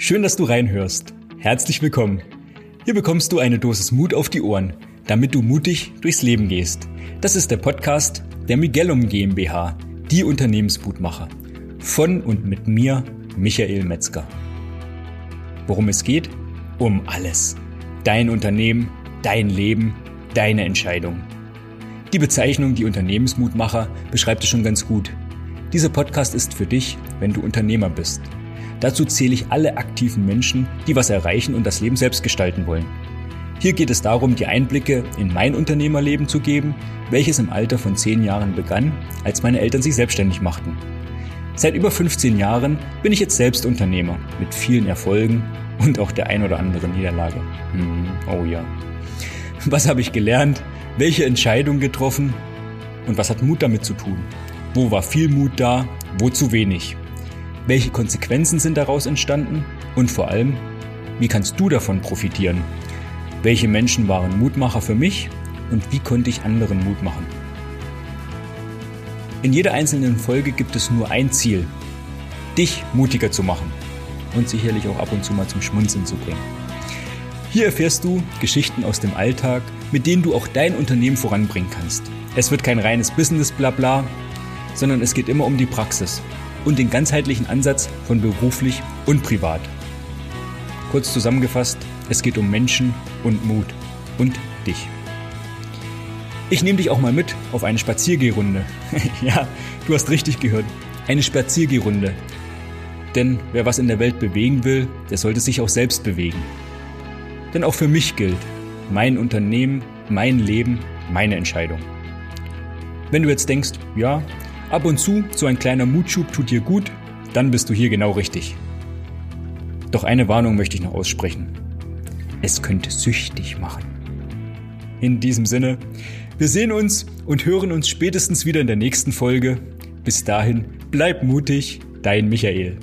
Schön, dass du reinhörst. Herzlich willkommen. Hier bekommst du eine Dosis Mut auf die Ohren, damit du mutig durchs Leben gehst. Das ist der Podcast der Miguelum GmbH, die Unternehmensmutmacher. Von und mit mir, Michael Metzger. Worum es geht? Um alles. Dein Unternehmen, dein Leben, deine Entscheidung. Die Bezeichnung Die Unternehmensmutmacher beschreibt es schon ganz gut. Dieser Podcast ist für dich, wenn du Unternehmer bist. Dazu zähle ich alle aktiven Menschen, die was erreichen und das Leben selbst gestalten wollen. Hier geht es darum, die Einblicke in mein Unternehmerleben zu geben, welches im Alter von zehn Jahren begann, als meine Eltern sich selbstständig machten. Seit über 15 Jahren bin ich jetzt selbst Unternehmer mit vielen Erfolgen und auch der ein oder anderen Niederlage. Hm, oh ja. Was habe ich gelernt? Welche Entscheidung getroffen? Und was hat Mut damit zu tun? Wo war viel Mut da? Wo zu wenig? Welche Konsequenzen sind daraus entstanden? Und vor allem, wie kannst du davon profitieren? Welche Menschen waren Mutmacher für mich und wie konnte ich anderen Mut machen? In jeder einzelnen Folge gibt es nur ein Ziel, dich mutiger zu machen und sicherlich auch ab und zu mal zum Schmunzeln zu bringen. Hier erfährst du Geschichten aus dem Alltag, mit denen du auch dein Unternehmen voranbringen kannst. Es wird kein reines Business-Blabla, sondern es geht immer um die Praxis und den ganzheitlichen Ansatz von beruflich und privat. Kurz zusammengefasst, es geht um Menschen und Mut und dich. Ich nehme dich auch mal mit auf eine Spaziergehrunde. ja, du hast richtig gehört. Eine Spaziergehrunde. Denn wer was in der Welt bewegen will, der sollte sich auch selbst bewegen. Denn auch für mich gilt, mein Unternehmen, mein Leben, meine Entscheidung. Wenn du jetzt denkst, ja, ab und zu so ein kleiner Mutschub tut dir gut, dann bist du hier genau richtig. Doch eine Warnung möchte ich noch aussprechen. Es könnte süchtig machen. In diesem Sinne, wir sehen uns und hören uns spätestens wieder in der nächsten Folge. Bis dahin, bleib mutig, dein Michael.